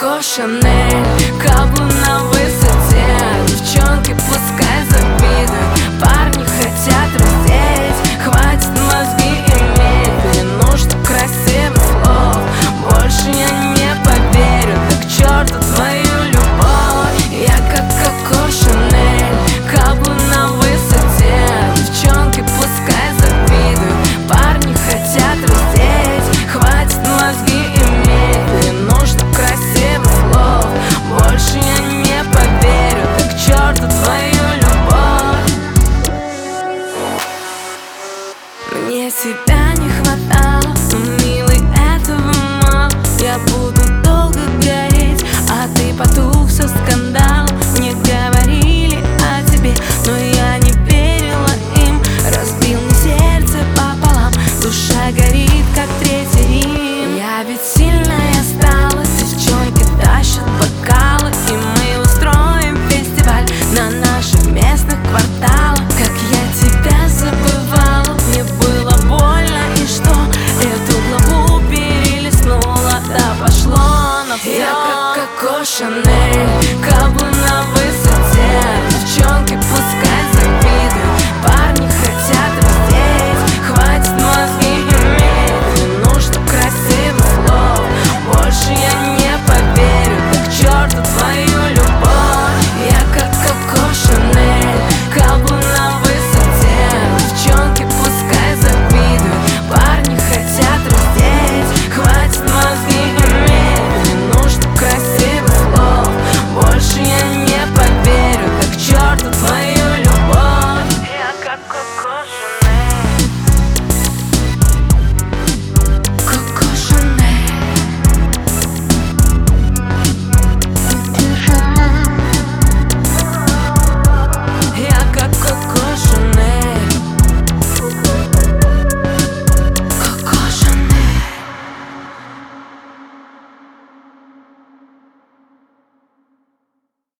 Коко Шанель, каблук тебя не хватало Но, милый, этого мало. Я буду долго гореть А ты потух, все скандал Мне говорили о тебе Но я не верила им. Разбил мне сердце пополам Душа горит, как третий Я ведь сильно your name.